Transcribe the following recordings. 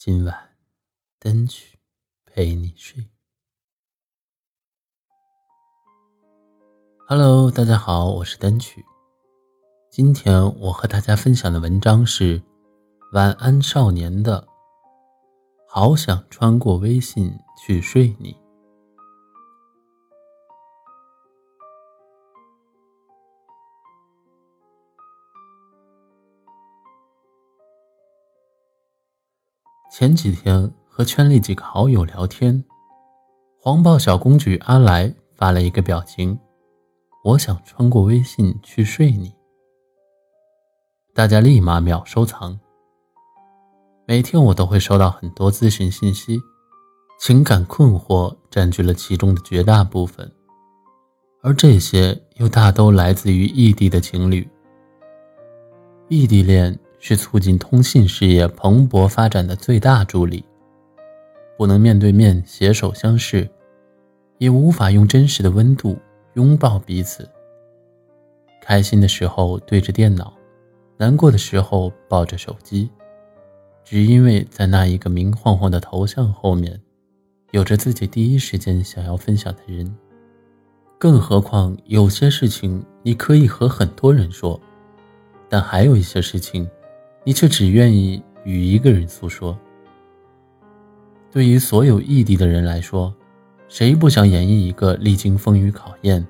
今晚，单曲陪你睡。Hello，大家好，我是单曲。今天我和大家分享的文章是《晚安少年》的。好想穿过微信去睡你。前几天和圈里几个好友聊天，黄暴小公举阿来发了一个表情：“我想穿过微信去睡你。”大家立马秒收藏。每天我都会收到很多咨询信息，情感困惑占据了其中的绝大部分，而这些又大都来自于异地的情侣。异地恋。是促进通信事业蓬勃发展的最大助力。不能面对面携手相视，也无法用真实的温度拥抱彼此。开心的时候对着电脑，难过的时候抱着手机，只因为在那一个明晃晃的头像后面，有着自己第一时间想要分享的人。更何况有些事情你可以和很多人说，但还有一些事情。你却只愿意与一个人诉说。对于所有异地的人来说，谁不想演绎一个历经风雨考验，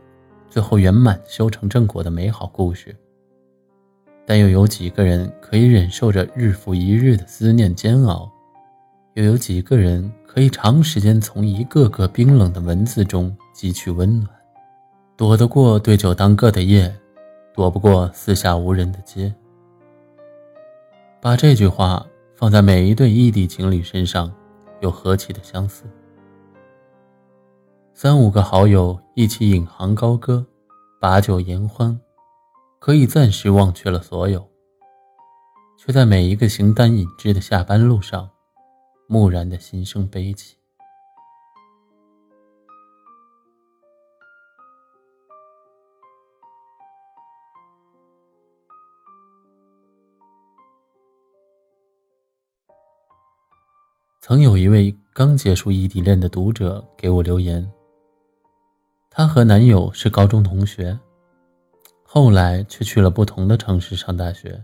最后圆满修成正果的美好故事？但又有几个人可以忍受着日复一日的思念煎熬？又有几个人可以长时间从一个个冰冷的文字中汲取温暖？躲得过对酒当歌的夜，躲不过四下无人的街。把这句话放在每一对异地情侣身上，又何其的相似。三五个好友一起引吭高歌，把酒言欢，可以暂时忘却了所有，却在每一个形单影只的下班路上，蓦然的心生悲戚。曾有一位刚结束异地恋的读者给我留言，她和男友是高中同学，后来却去了不同的城市上大学。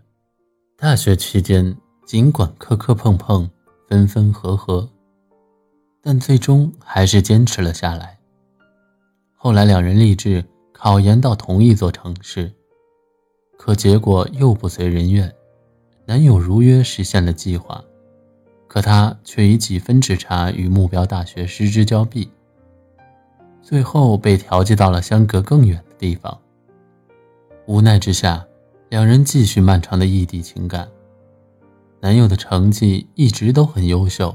大学期间，尽管磕磕碰碰、分分合合，但最终还是坚持了下来。后来两人立志考研到同一座城市，可结果又不随人愿，男友如约实现了计划。可他却以几分之差与目标大学失之交臂，最后被调剂到了相隔更远的地方。无奈之下，两人继续漫长的异地情感。男友的成绩一直都很优秀，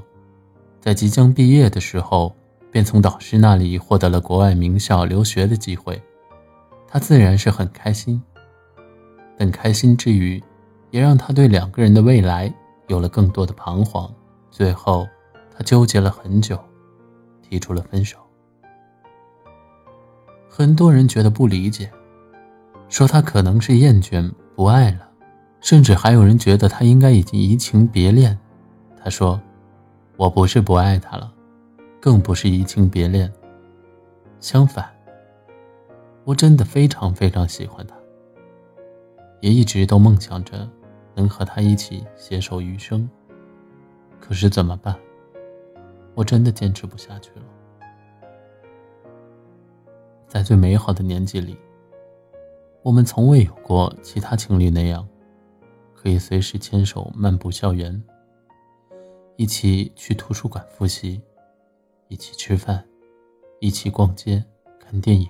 在即将毕业的时候，便从导师那里获得了国外名校留学的机会，他自然是很开心。但开心之余，也让他对两个人的未来有了更多的彷徨。最后，他纠结了很久，提出了分手。很多人觉得不理解，说他可能是厌倦不爱了，甚至还有人觉得他应该已经移情别恋。他说：“我不是不爱他了，更不是移情别恋。相反，我真的非常非常喜欢他，也一直都梦想着能和他一起携手余生。”可是怎么办？我真的坚持不下去了。在最美好的年纪里，我们从未有过其他情侣那样，可以随时牵手漫步校园，一起去图书馆复习，一起吃饭，一起逛街看电影。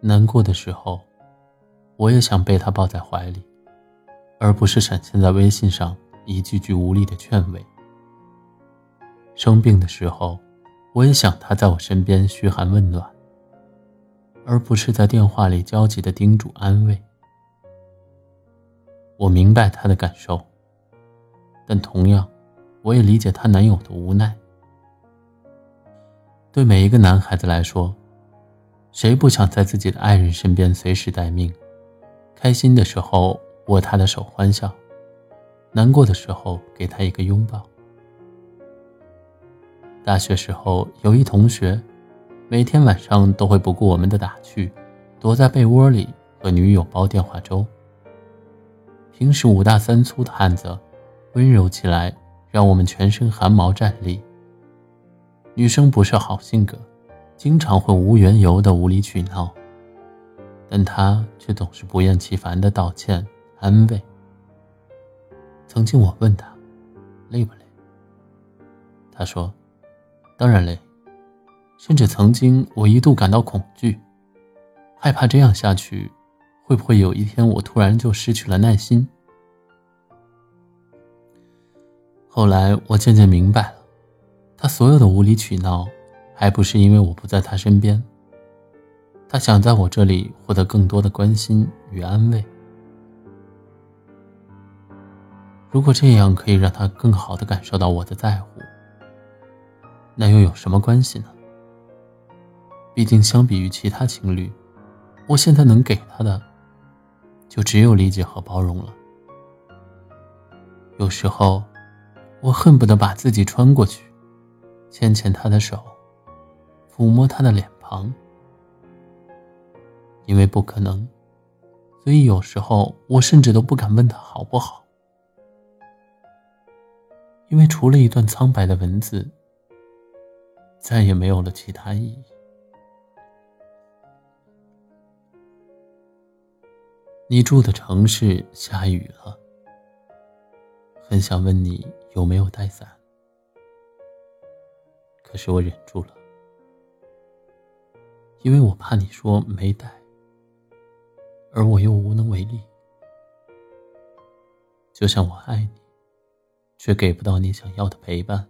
难过的时候，我也想被他抱在怀里，而不是闪现在微信上。一句句无力的劝慰。生病的时候，我也想他在我身边嘘寒问暖，而不是在电话里焦急的叮嘱安慰。我明白她的感受，但同样，我也理解她男友的无奈。对每一个男孩子来说，谁不想在自己的爱人身边随时待命？开心的时候握他的手欢笑，难过的时候给他一个拥抱。大学时候有一同学，每天晚上都会不顾我们的打趣，躲在被窝里和女友煲电话粥。平时五大三粗的汉子，温柔起来让我们全身汗毛站立。女生不是好性格，经常会无缘由的无理取闹，但他却总是不厌其烦的道歉安慰。曾经我问他，累不累？他说，当然累，甚至曾经我一度感到恐惧，害怕这样下去，会不会有一天我突然就失去了耐心？后来我渐渐明白了。他所有的无理取闹，还不是因为我不在他身边。他想在我这里获得更多的关心与安慰。如果这样可以让他更好的感受到我的在乎，那又有什么关系呢？毕竟相比于其他情侣，我现在能给他的，就只有理解和包容了。有时候，我恨不得把自己穿过去。牵牵他的手，抚摸他的脸庞，因为不可能，所以有时候我甚至都不敢问他好不好，因为除了一段苍白的文字，再也没有了其他意义。你住的城市下雨了，很想问你有没有带伞。可是我忍住了，因为我怕你说没带，而我又无能为力。就像我爱你，却给不到你想要的陪伴。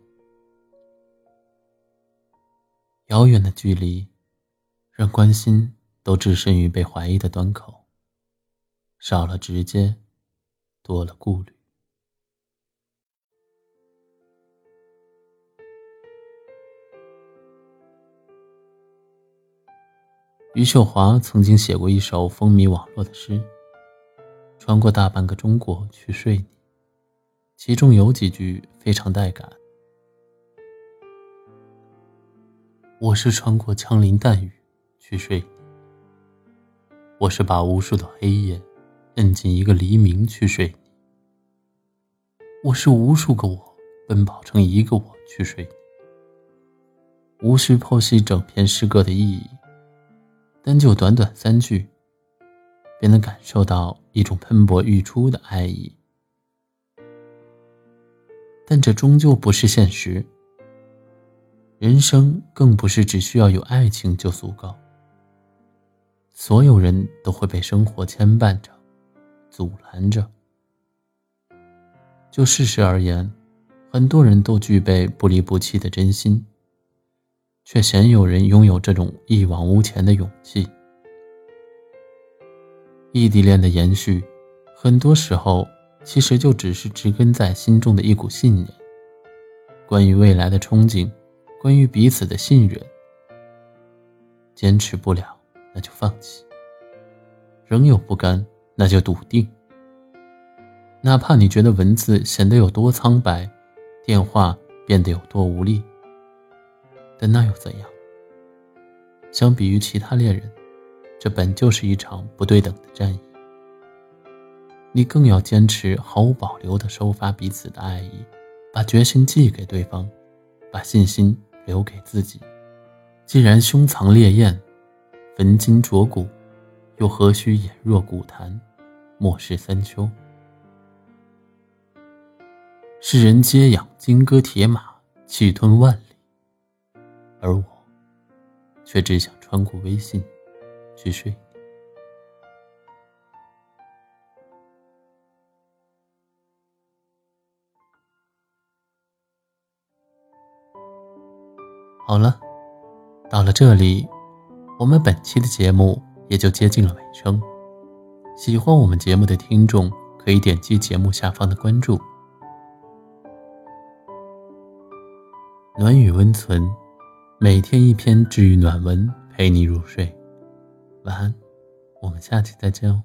遥远的距离，让关心都置身于被怀疑的端口，少了直接，多了顾虑。余秀华曾经写过一首风靡网络的诗：“穿过大半个中国去睡你。”其中有几句非常带感：“我是穿过枪林弹雨去睡，我是把无数的黑夜摁进一个黎明去睡，我是无数个我奔跑成一个我去睡，无需剖析整篇诗歌的意义。”单就短短三句，便能感受到一种喷薄欲出的爱意。但这终究不是现实。人生更不是只需要有爱情就足够。所有人都会被生活牵绊着、阻拦着。就事实而言，很多人都具备不离不弃的真心。却鲜有人拥有这种一往无前的勇气。异地恋的延续，很多时候其实就只是植根在心中的一股信念，关于未来的憧憬，关于彼此的信任。坚持不了，那就放弃；仍有不甘，那就笃定。哪怕你觉得文字显得有多苍白，电话变得有多无力。但那又怎样？相比于其他恋人，这本就是一场不对等的战役。你更要坚持毫无保留地收发彼此的爱意，把决心寄给对方，把信心留给自己。既然胸藏烈焰，焚金灼骨，又何须眼若古潭，漠视三秋？世人皆养金戈铁马，气吞万里。而我，却只想穿过微信去睡。好了，到了这里，我们本期的节目也就接近了尾声。喜欢我们节目的听众可以点击节目下方的关注。暖语温存，每天一篇治愈暖文，陪你入睡。晚安，我们下期再见哦。